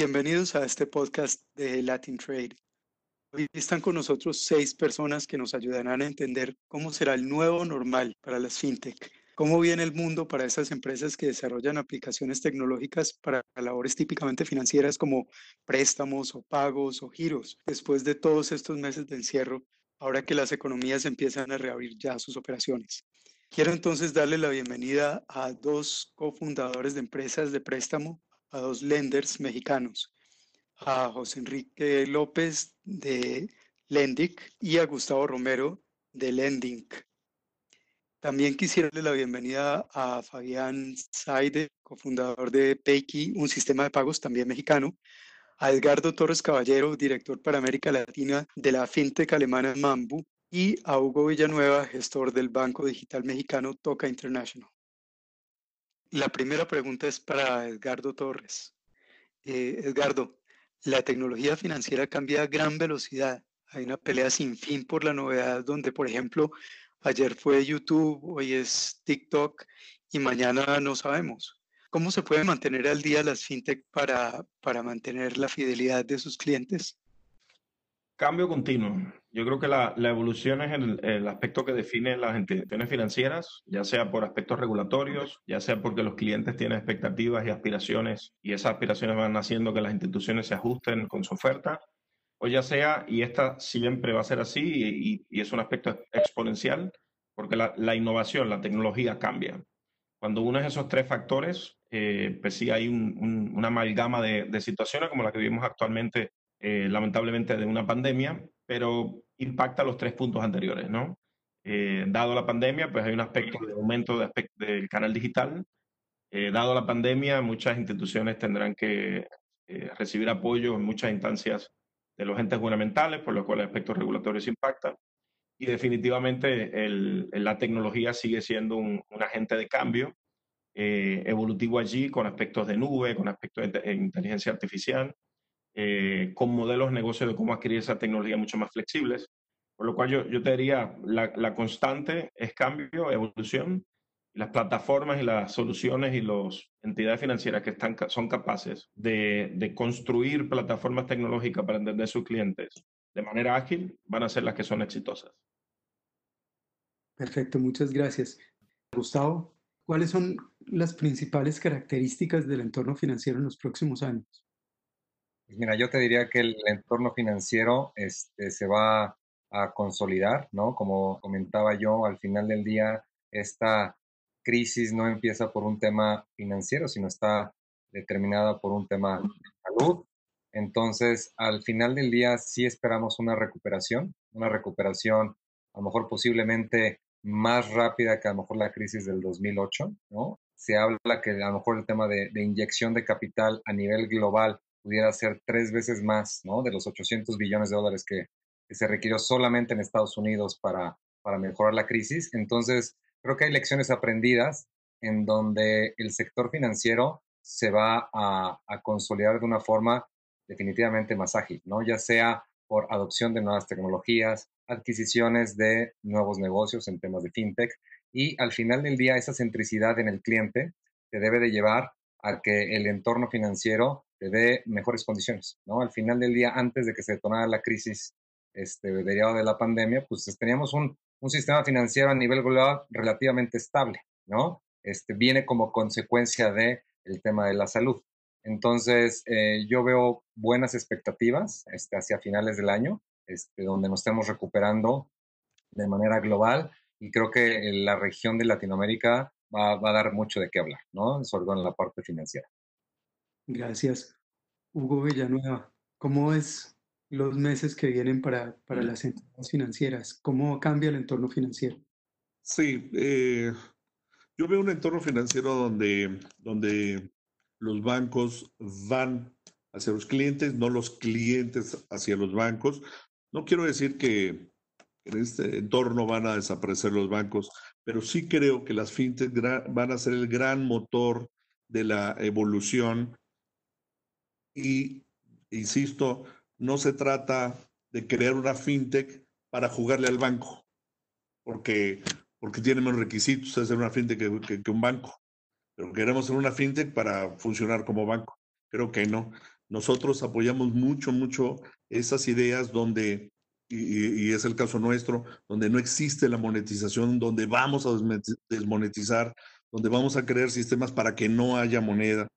Bienvenidos a este podcast de Latin Trade. Hoy están con nosotros seis personas que nos ayudarán a entender cómo será el nuevo normal para las fintech, cómo viene el mundo para esas empresas que desarrollan aplicaciones tecnológicas para labores típicamente financieras como préstamos o pagos o giros, después de todos estos meses de encierro, ahora que las economías empiezan a reabrir ya sus operaciones. Quiero entonces darle la bienvenida a dos cofundadores de empresas de préstamo, a dos lenders mexicanos, a José Enrique López de Lendic y a Gustavo Romero de Lending. También quisiera darle la bienvenida a Fabián Saide, cofundador de Payki, un sistema de pagos también mexicano, a Edgardo Torres Caballero, director para América Latina de la fintech alemana Mambu, y a Hugo Villanueva, gestor del Banco Digital Mexicano Toca International. La primera pregunta es para Edgardo Torres. Eh, Edgardo, la tecnología financiera cambia a gran velocidad. Hay una pelea sin fin por la novedad donde, por ejemplo, ayer fue YouTube, hoy es TikTok y mañana no sabemos. ¿Cómo se puede mantener al día las fintech para, para mantener la fidelidad de sus clientes? Cambio continuo. Yo creo que la, evolución es el, aspecto que define las instituciones financieras, ya sea por aspectos regulatorios, ya sea porque los clientes tienen expectativas y aspiraciones y esas aspiraciones van haciendo que las instituciones se ajusten con su oferta, o ya sea, y esta siempre va a ser así y, es un aspecto exponencial, porque la, innovación, la tecnología cambia. Cuando unes esos tres factores, eh, pues sí hay una amalgama de, de situaciones como la que vivimos actualmente eh, lamentablemente de una pandemia, pero impacta los tres puntos anteriores. Eh, dado la pandemia, pues hay un aspecto de aumento de del canal digital. Eh, dado la pandemia, muchas instituciones tendrán que recibir apoyo en muchas instancias de los entes gubernamentales, por lo cual el aspecto regulatorios impacta. Y definitivamente la tecnología sigue siendo un, agente de cambio evolutivo allí, con aspectos de nube, con aspectos de inteligencia artificial, eh, con modelos de negocio de cómo adquirir esa tecnología mucho más flexibles. Por lo cual yo, yo te diría, la, la constante es cambio, evolución. Las plataformas y las soluciones y las entidades financieras que están, son capaces de, de construir plataformas tecnológicas para entender sus clientes de manera ágil van a ser las que son exitosas. Perfecto, muchas gracias. Gustavo, ¿cuáles son las principales características del entorno financiero en los próximos años? Pues mira, yo te diría que el entorno financiero este, se va a consolidar, ¿no? Como comentaba yo, al final del día, esta crisis no empieza por un tema financiero, sino está determinada por un tema de salud. Entonces, al final del día sí esperamos una recuperación, una recuperación a lo mejor posiblemente más rápida que a lo mejor la crisis del 2008, ¿no? Se habla que a lo mejor el tema de, de inyección de capital a nivel global pudiera ser tres veces más, ¿no? De los 800 billones de dólares que, se requirió solamente en Estados Unidos para, para mejorar la crisis. Entonces, creo que hay lecciones aprendidas en donde el sector financiero se va a, a, consolidar de una forma definitivamente más ágil, ¿no? Ya sea por adopción de nuevas tecnologías, adquisiciones de nuevos negocios en temas de fintech y al final del día esa centricidad en el cliente te debe de llevar a que el entorno financiero te dé mejores condiciones, ¿no? Al final del día, antes de que se detonara la crisis este, derivada de la pandemia, pues teníamos un, un, sistema financiero a nivel global relativamente estable, ¿no? Este, viene como consecuencia de tema de la salud. Entonces, eh, yo veo buenas expectativas este, hacia finales del año, este, donde nos estemos recuperando de manera global y creo que la región de Latinoamérica va, va a dar mucho de qué hablar, ¿no? Sobre todo en la parte financiera. Gracias. Hugo Villanueva, ¿cómo es los meses que vienen para, para las entidades financieras? ¿Cómo cambia el entorno financiero? Sí, eh, yo veo un entorno financiero donde, donde los bancos van hacia los clientes, no los clientes hacia los bancos. No quiero decir que en este entorno van a desaparecer los bancos, pero sí creo que las fintech van a ser el gran motor de la evolución y, insisto, no se trata de crear una fintech para jugarle al banco, porque, porque tiene menos requisitos hacer una fintech que, que, un banco. Pero queremos ser una fintech para funcionar como banco. Creo que no. nosotros apoyamos mucho, mucho esas ideas donde, y, es el caso nuestro, donde no existe la monetización, donde vamos a desmonetizar, donde vamos a crear sistemas para que no haya moneda,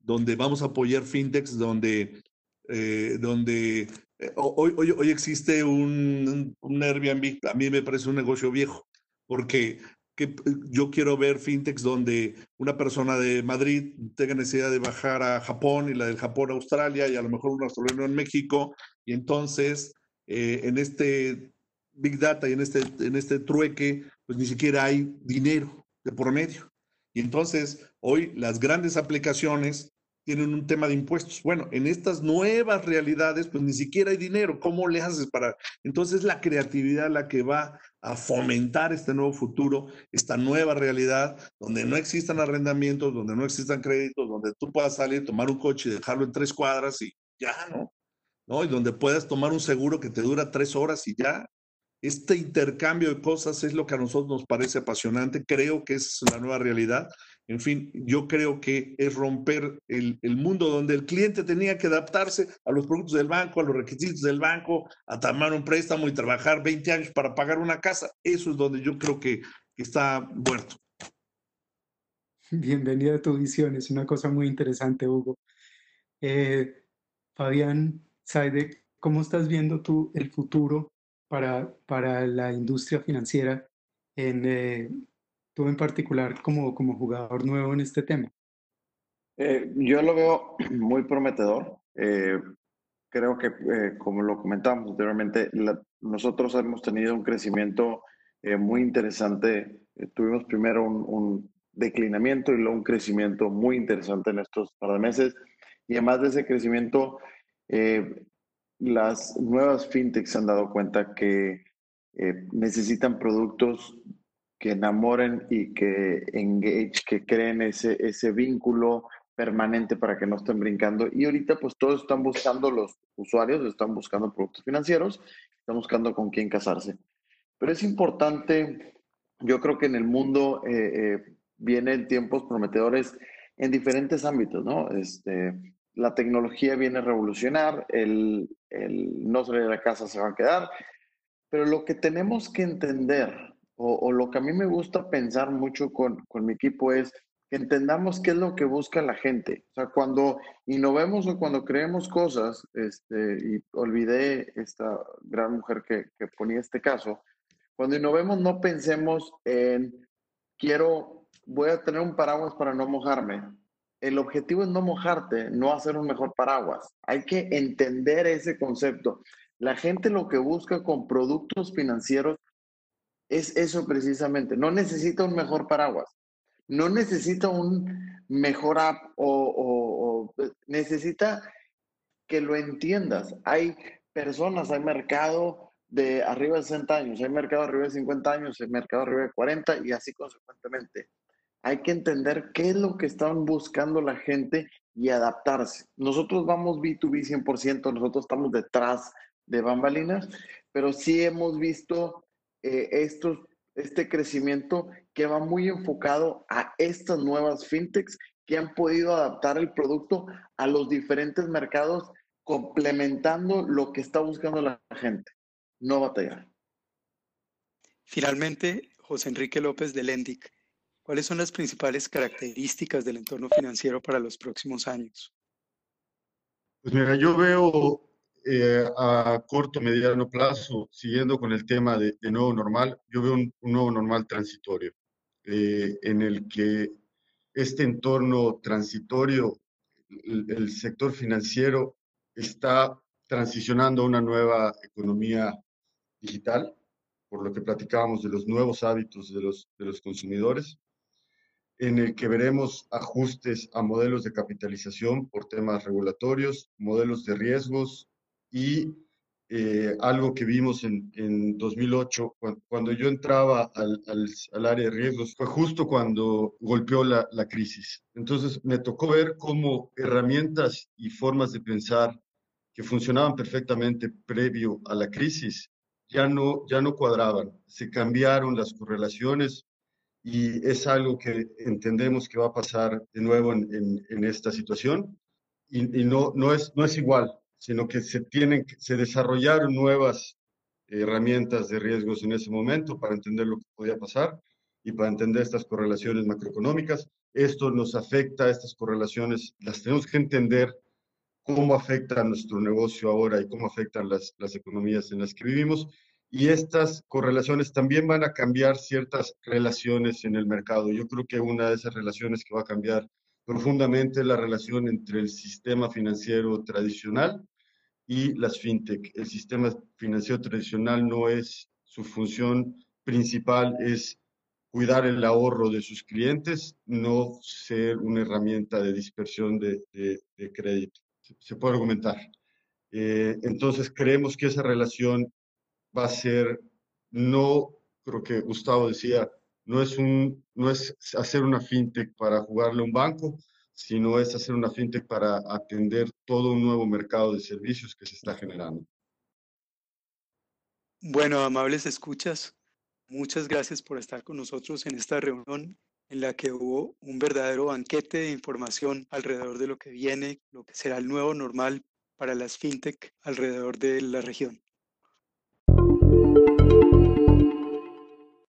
donde vamos a apoyar fintechs, donde, eh, donde eh, hoy, hoy, existe un, un Airbnb, a mí me parece un negocio viejo, porque que yo quiero ver fintechs donde una persona de Madrid tenga necesidad de bajar a Japón y la del Japón a Australia y a lo mejor un australiano en México y entonces eh, en este Big Data y en este, en este trueque pues ni siquiera hay dinero de por medio. Y entonces hoy las grandes aplicaciones tienen un tema de impuestos. Bueno, en estas nuevas realidades, pues ni siquiera hay dinero. ¿Cómo le haces para...? Entonces la creatividad la que va a fomentar este nuevo futuro, esta nueva realidad, donde no existan arrendamientos, donde no existan créditos, donde tú puedas salir, tomar un coche y dejarlo en tres cuadras y ya, ¿no? ¿No? Y donde puedas tomar un seguro que te dura tres horas y ya. Este intercambio de cosas es lo que a nosotros nos parece apasionante. Creo que es la nueva realidad. En fin, yo creo que es romper el, mundo donde el cliente tenía que adaptarse a los productos del banco, a los requisitos del banco, a tomar un préstamo y trabajar 20 años para pagar una casa. Eso es donde yo creo que, está muerto. Bienvenida a tu visión, es una cosa muy interesante, Hugo. Eh, Fabián Saide, ¿cómo estás viendo tú el futuro para, para la industria financiera en, eh, tú en particular como, como jugador nuevo en este tema? Eh, yo lo veo muy prometedor. Eh, creo que, eh, como lo comentamos anteriormente, nosotros hemos tenido un crecimiento muy interesante. tuvimos primero un, un, declinamiento y luego un crecimiento muy interesante en estos par de meses. Y además de ese crecimiento, las nuevas fintechs se han dado cuenta que necesitan productos que enamoren y que engage, que creen ese, ese vínculo permanente para que no estén brincando. Y ahorita pues todos están buscando, los usuarios están buscando productos financieros, están buscando con quién casarse. Pero es importante, yo creo que en el mundo eh, eh, vienen tiempos prometedores en diferentes ámbitos, ¿no? Este, la tecnología viene a revolucionar, el, no salir de la casa se va a quedar, pero lo que tenemos que entender o, lo que a mí me gusta pensar mucho con, con, mi equipo es que entendamos qué es lo que busca la gente. O sea, cuando innovemos o cuando creemos cosas, este, y olvidé esta gran mujer que, que ponía este caso, cuando innovemos no pensemos en, quiero, voy a tener un paraguas para no mojarme. El objetivo es no mojarte, no hacer un mejor paraguas. Hay que entender ese concepto. La gente lo que busca con productos financieros es eso precisamente. No necesita un mejor paraguas, no necesita un mejor app o, necesita que lo entiendas. Hay personas, hay mercado de arriba de 60 años, hay mercado arriba de 50 años, hay mercado arriba de 40 y así consecuentemente. Hay que entender qué es lo que están buscando la gente y adaptarse. Nosotros vamos B2B 100%, nosotros estamos detrás de bambalinas, pero sí hemos visto eh, estos, este crecimiento que va muy enfocado a estas nuevas fintechs que han podido adaptar el producto a los diferentes mercados, complementando lo que está buscando la gente, no batallar. Finalmente, José Enrique López de Lendic, ¿cuáles son las principales características del entorno financiero para los próximos años? Pues mira, yo veo eh, a corto, mediano plazo, siguiendo con el tema de, nuevo normal, yo veo un, nuevo normal transitorio, eh, en el que este entorno transitorio, el, sector financiero está transicionando a una nueva economía digital, por lo que platicábamos de los nuevos hábitos de los, de los consumidores, en el que veremos ajustes a modelos de capitalización por temas regulatorios, modelos de riesgos, y eh, algo que vimos en, en 2008, cuando, yo entraba al, al, área de riesgos, fue justo cuando golpeó la, la, crisis. Entonces me tocó ver cómo herramientas y formas de pensar que funcionaban perfectamente previo a la crisis ya no, ya no cuadraban, se cambiaron las correlaciones y es algo que entendemos que va a pasar de nuevo en, en, en esta situación y, no, no, es, no es igual, sino que se, tienen, se desarrollaron nuevas herramientas de riesgos en ese momento para entender lo que podía pasar y para entender estas correlaciones macroeconómicas. Esto nos afecta, estas correlaciones las tenemos que entender cómo afecta a nuestro negocio ahora y cómo afectan las, las economías en las que vivimos. Y estas correlaciones también van a cambiar ciertas relaciones en el mercado. Yo creo que una de esas relaciones que va a cambiar profundamente es la relación entre el sistema financiero tradicional y las fintech. El sistema financiero tradicional no es su función principal, es cuidar el ahorro de sus clientes, no ser una herramienta de dispersión de, de crédito se puede argumentar. Eh, entonces creemos que esa relación va a ser, no, creo que Gustavo decía, no es, un, no es hacer una fintech para jugarle a un banco, sino es hacer una fintech para atender todo un nuevo mercado de servicios que se está generando. Bueno, amables escuchas, muchas gracias por estar con nosotros en esta reunión en la que hubo un verdadero banquete de información alrededor de lo que viene, lo que será el nuevo normal para las fintech alrededor de la región.